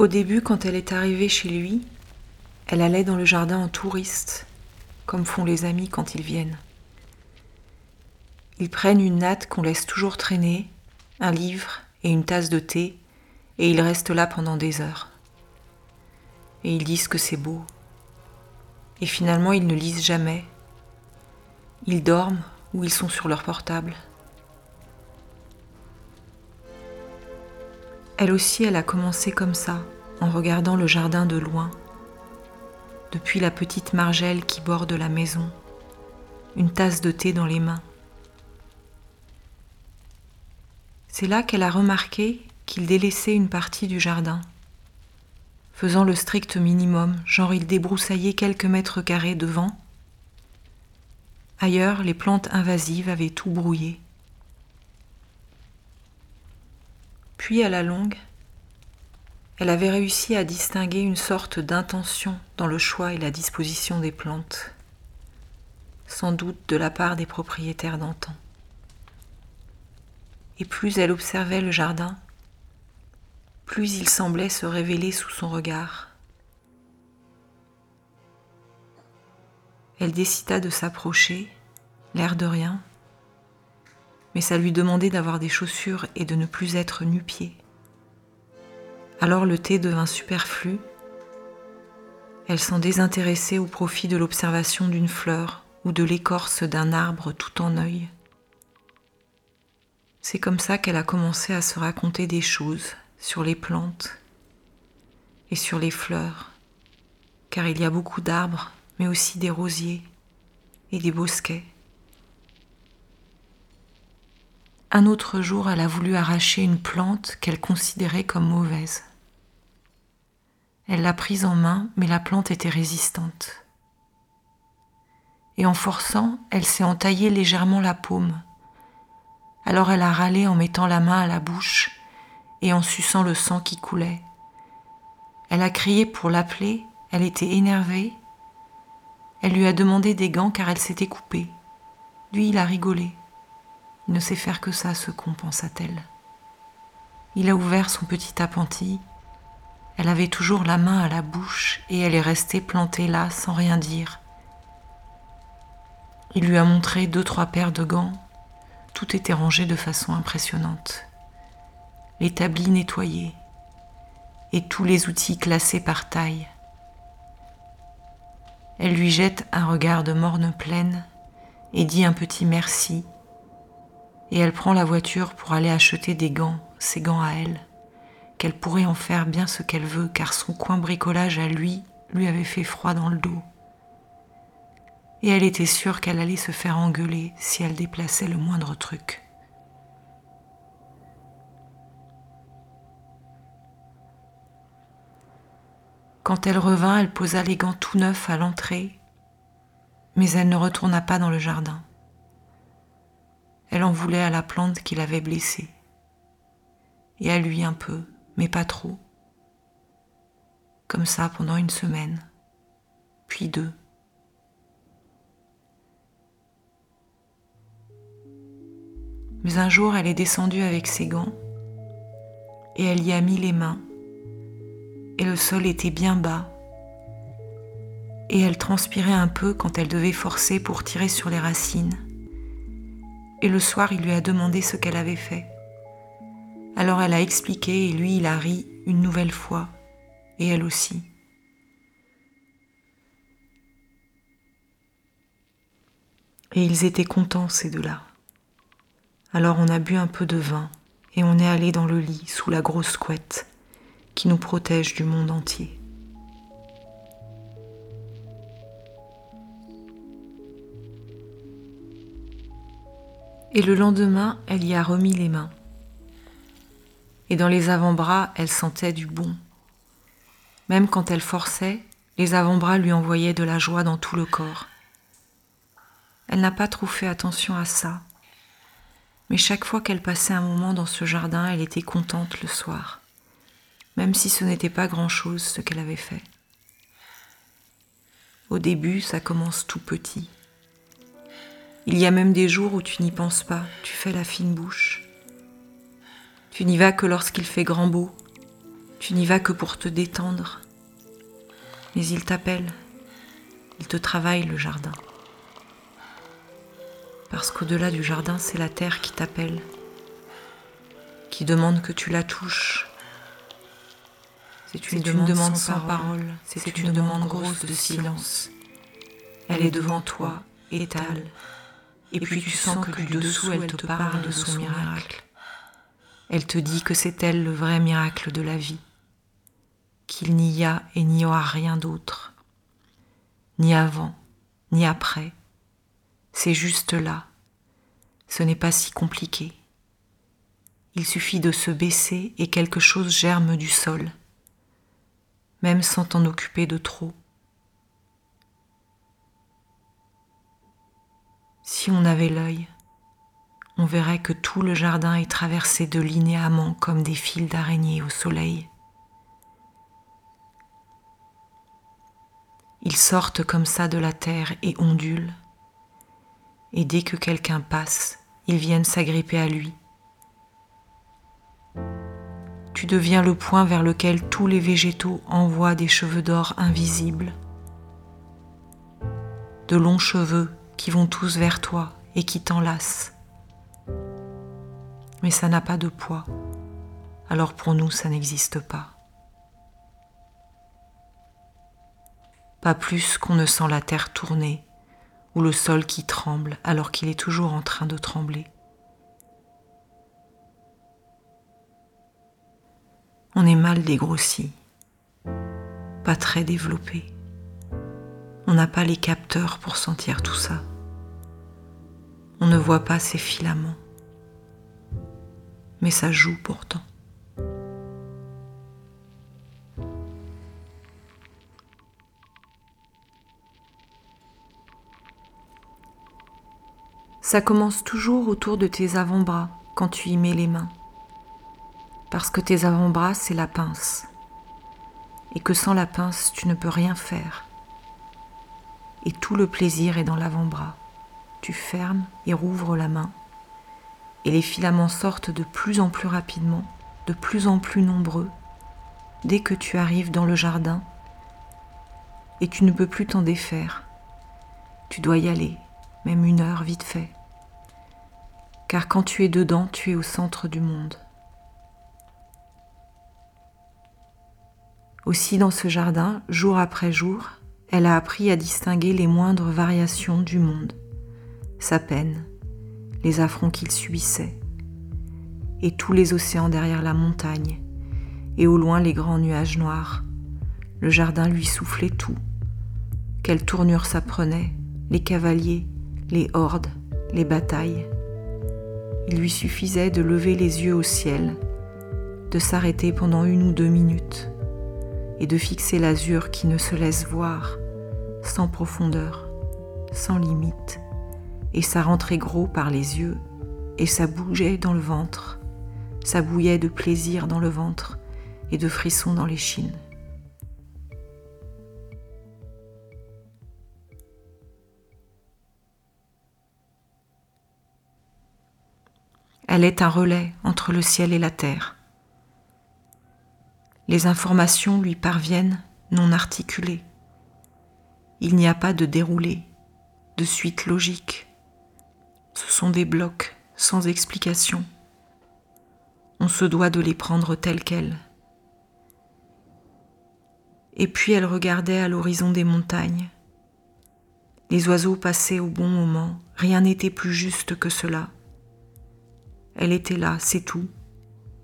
Au début, quand elle est arrivée chez lui, elle allait dans le jardin en touriste, comme font les amis quand ils viennent. Ils prennent une natte qu'on laisse toujours traîner, un livre et une tasse de thé, et ils restent là pendant des heures. Et ils disent que c'est beau. Et finalement, ils ne lisent jamais. Ils dorment ou ils sont sur leur portable. Elle aussi, elle a commencé comme ça, en regardant le jardin de loin, depuis la petite margelle qui borde la maison, une tasse de thé dans les mains. C'est là qu'elle a remarqué qu'il délaissait une partie du jardin, faisant le strict minimum, genre il débroussaillait quelques mètres carrés devant. Ailleurs, les plantes invasives avaient tout brouillé. Puis à la longue, elle avait réussi à distinguer une sorte d'intention dans le choix et la disposition des plantes, sans doute de la part des propriétaires d'antan. Et plus elle observait le jardin, plus il semblait se révéler sous son regard. Elle décida de s'approcher, l'air de rien, mais ça lui demandait d'avoir des chaussures et de ne plus être nu-pied. Alors le thé devint superflu. Elle s'en désintéressait au profit de l'observation d'une fleur ou de l'écorce d'un arbre tout en œil. C'est comme ça qu'elle a commencé à se raconter des choses sur les plantes et sur les fleurs, car il y a beaucoup d'arbres, mais aussi des rosiers et des bosquets. Un autre jour, elle a voulu arracher une plante qu'elle considérait comme mauvaise. Elle l'a prise en main, mais la plante était résistante. Et en forçant, elle s'est entaillée légèrement la paume. Alors elle a râlé en mettant la main à la bouche et en suçant le sang qui coulait. Elle a crié pour l'appeler, elle était énervée. Elle lui a demandé des gants car elle s'était coupée. Lui, il a rigolé. Il ne sait faire que ça, ce con, pensa-t-elle. Il a ouvert son petit appentis. Elle avait toujours la main à la bouche et elle est restée plantée là sans rien dire. Il lui a montré deux, trois paires de gants. Tout était rangé de façon impressionnante. L'établi nettoyé et tous les outils classés par taille. Elle lui jette un regard de morne pleine et dit un petit merci et elle prend la voiture pour aller acheter des gants, ses gants à elle, qu'elle pourrait en faire bien ce qu'elle veut car son coin bricolage à lui lui avait fait froid dans le dos. Et elle était sûre qu'elle allait se faire engueuler si elle déplaçait le moindre truc. Quand elle revint, elle posa les gants tout neufs à l'entrée, mais elle ne retourna pas dans le jardin. Elle en voulait à la plante qui l'avait blessée. Et à lui un peu, mais pas trop. Comme ça pendant une semaine, puis deux. Mais un jour, elle est descendue avec ses gants et elle y a mis les mains. Et le sol était bien bas. Et elle transpirait un peu quand elle devait forcer pour tirer sur les racines et le soir il lui a demandé ce qu'elle avait fait. Alors elle a expliqué et lui il a ri une nouvelle fois, et elle aussi. Et ils étaient contents ces deux-là. Alors on a bu un peu de vin et on est allé dans le lit sous la grosse couette qui nous protège du monde entier. Et le lendemain, elle y a remis les mains. Et dans les avant-bras, elle sentait du bon. Même quand elle forçait, les avant-bras lui envoyaient de la joie dans tout le corps. Elle n'a pas trop fait attention à ça. Mais chaque fois qu'elle passait un moment dans ce jardin, elle était contente le soir, même si ce n'était pas grand-chose ce qu'elle avait fait. Au début, ça commence tout petit. Il y a même des jours où tu n'y penses pas, tu fais la fine bouche. Tu n'y vas que lorsqu'il fait grand beau, tu n'y vas que pour te détendre. Mais il t'appelle, il te travaille le jardin. Parce qu'au-delà du jardin, c'est la terre qui t'appelle, qui demande que tu la touches. C'est une, demande, sans, parole, c'est une, demande grosse de silence. Elle est devant toi, étale, et puis tu sens que du dessous elle te parle de son miracle. Elle te dit que c'est elle le vrai miracle de la vie, qu'il n'y a et n'y aura rien d'autre, ni avant, ni après, c'est juste là. Ce n'est pas si compliqué. Il suffit de se baisser et quelque chose germe du sol, même sans t'en occuper de trop. Si on avait l'œil, on verrait que tout le jardin est traversé de linéaments comme des fils d'araignées au soleil. Ils sortent comme ça de la terre et ondulent, et dès que quelqu'un passe, ils viennent s'agripper à lui. Tu deviens le point vers lequel tous les végétaux envoient des cheveux d'or invisibles, de longs cheveux qui vont tous vers toi et qui t'enlacent. Mais ça n'a pas de poids, alors pour nous ça n'existe pas. Pas plus qu'on ne sent la terre tourner ou le sol qui tremble alors qu'il est toujours en train de trembler. On est mal dégrossi, pas très développé. On n'a pas les capteurs pour sentir tout ça. On ne voit pas ces filaments. Mais ça joue pourtant. Ça commence toujours autour de tes avant-bras quand tu y mets les mains. Parce que tes avant-bras, c'est la pince. Et que sans la pince, tu ne peux rien faire. Et tout le plaisir est dans l'avant-bras. Tu fermes et rouvres la main. Et les filaments sortent de plus en plus rapidement, de plus en plus nombreux, dès que tu arrives dans le jardin. Et tu ne peux plus t'en défaire. Tu dois y aller, même une heure vite fait car quand tu es dedans, tu es au centre du monde. Aussi dans ce jardin, jour après jour, elle a appris à distinguer les moindres variations du monde, sa peine, les affronts qu'il subissait, et tous les océans derrière la montagne, et au loin les grands nuages noirs. Le jardin lui soufflait tout. Quelle tournure ça les cavaliers, les hordes, les batailles il lui suffisait de lever les yeux au ciel, de s'arrêter pendant une ou deux minutes et de fixer l'azur qui ne se laisse voir, sans profondeur, sans limite, et ça rentrait gros par les yeux, et ça bougeait dans le ventre, ça bouillait de plaisir dans le ventre et de frissons dans les chines. Elle est un relais entre le ciel et la terre. Les informations lui parviennent non articulées. Il n'y a pas de déroulé, de suite logique. Ce sont des blocs sans explication. On se doit de les prendre tels quels. Et puis elle regardait à l'horizon des montagnes. Les oiseaux passaient au bon moment, rien n'était plus juste que cela. Elle était là, c'est tout,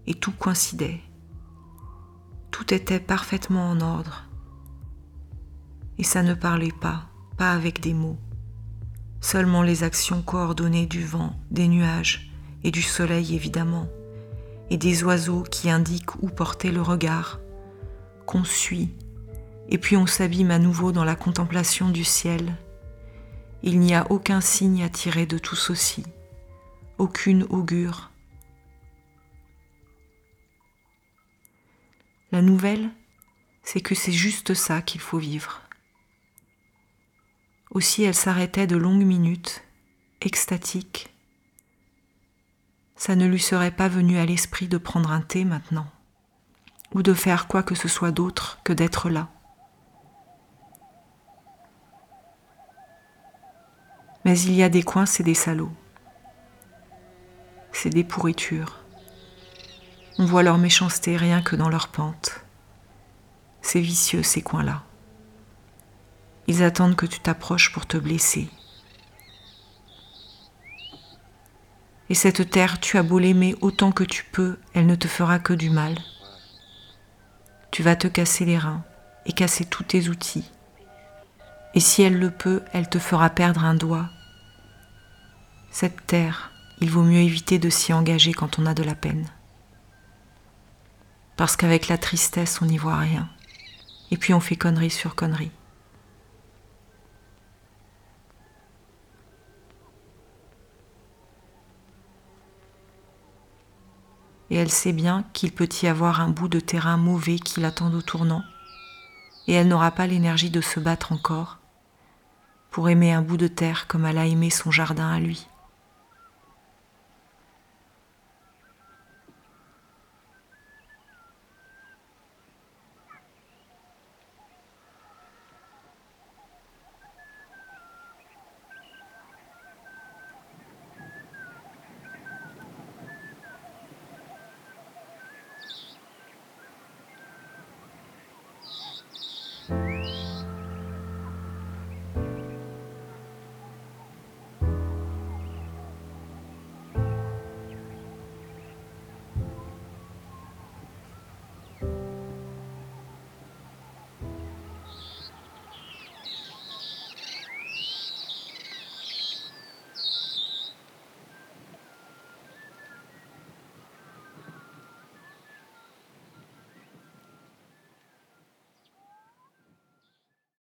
et tout coïncidait. Tout était parfaitement en ordre. Et ça ne parlait pas, pas avec des mots, seulement les actions coordonnées du vent, des nuages et du soleil évidemment, et des oiseaux qui indiquent où porter le regard, qu'on suit, et puis on s'abîme à nouveau dans la contemplation du ciel. Il n'y a aucun signe à tirer de tout ceci aucune augure. La nouvelle, c'est que c'est juste ça qu'il faut vivre. Aussi elle s'arrêtait de longues minutes, extatique. Ça ne lui serait pas venu à l'esprit de prendre un thé maintenant, ou de faire quoi que ce soit d'autre que d'être là. Mais il y a des coins, c'est des salauds. C'est des pourritures. On voit leur méchanceté rien que dans leur pente. C'est vicieux ces coins-là. Ils attendent que tu t'approches pour te blesser. Et cette terre, tu as beau l'aimer autant que tu peux, elle ne te fera que du mal. Tu vas te casser les reins et casser tous tes outils. Et si elle le peut, elle te fera perdre un doigt cette terre, il vaut mieux éviter de s'y engager quand on a de la peine. Parce qu'avec la tristesse, on n'y voit rien. Et puis on fait connerie sur connerie. Et elle sait bien qu'il peut y avoir un bout de terrain mauvais qui l'attend au tournant, et elle n'aura pas l'énergie de se battre encore pour aimer un bout de terre comme elle a aimé son jardin à lui.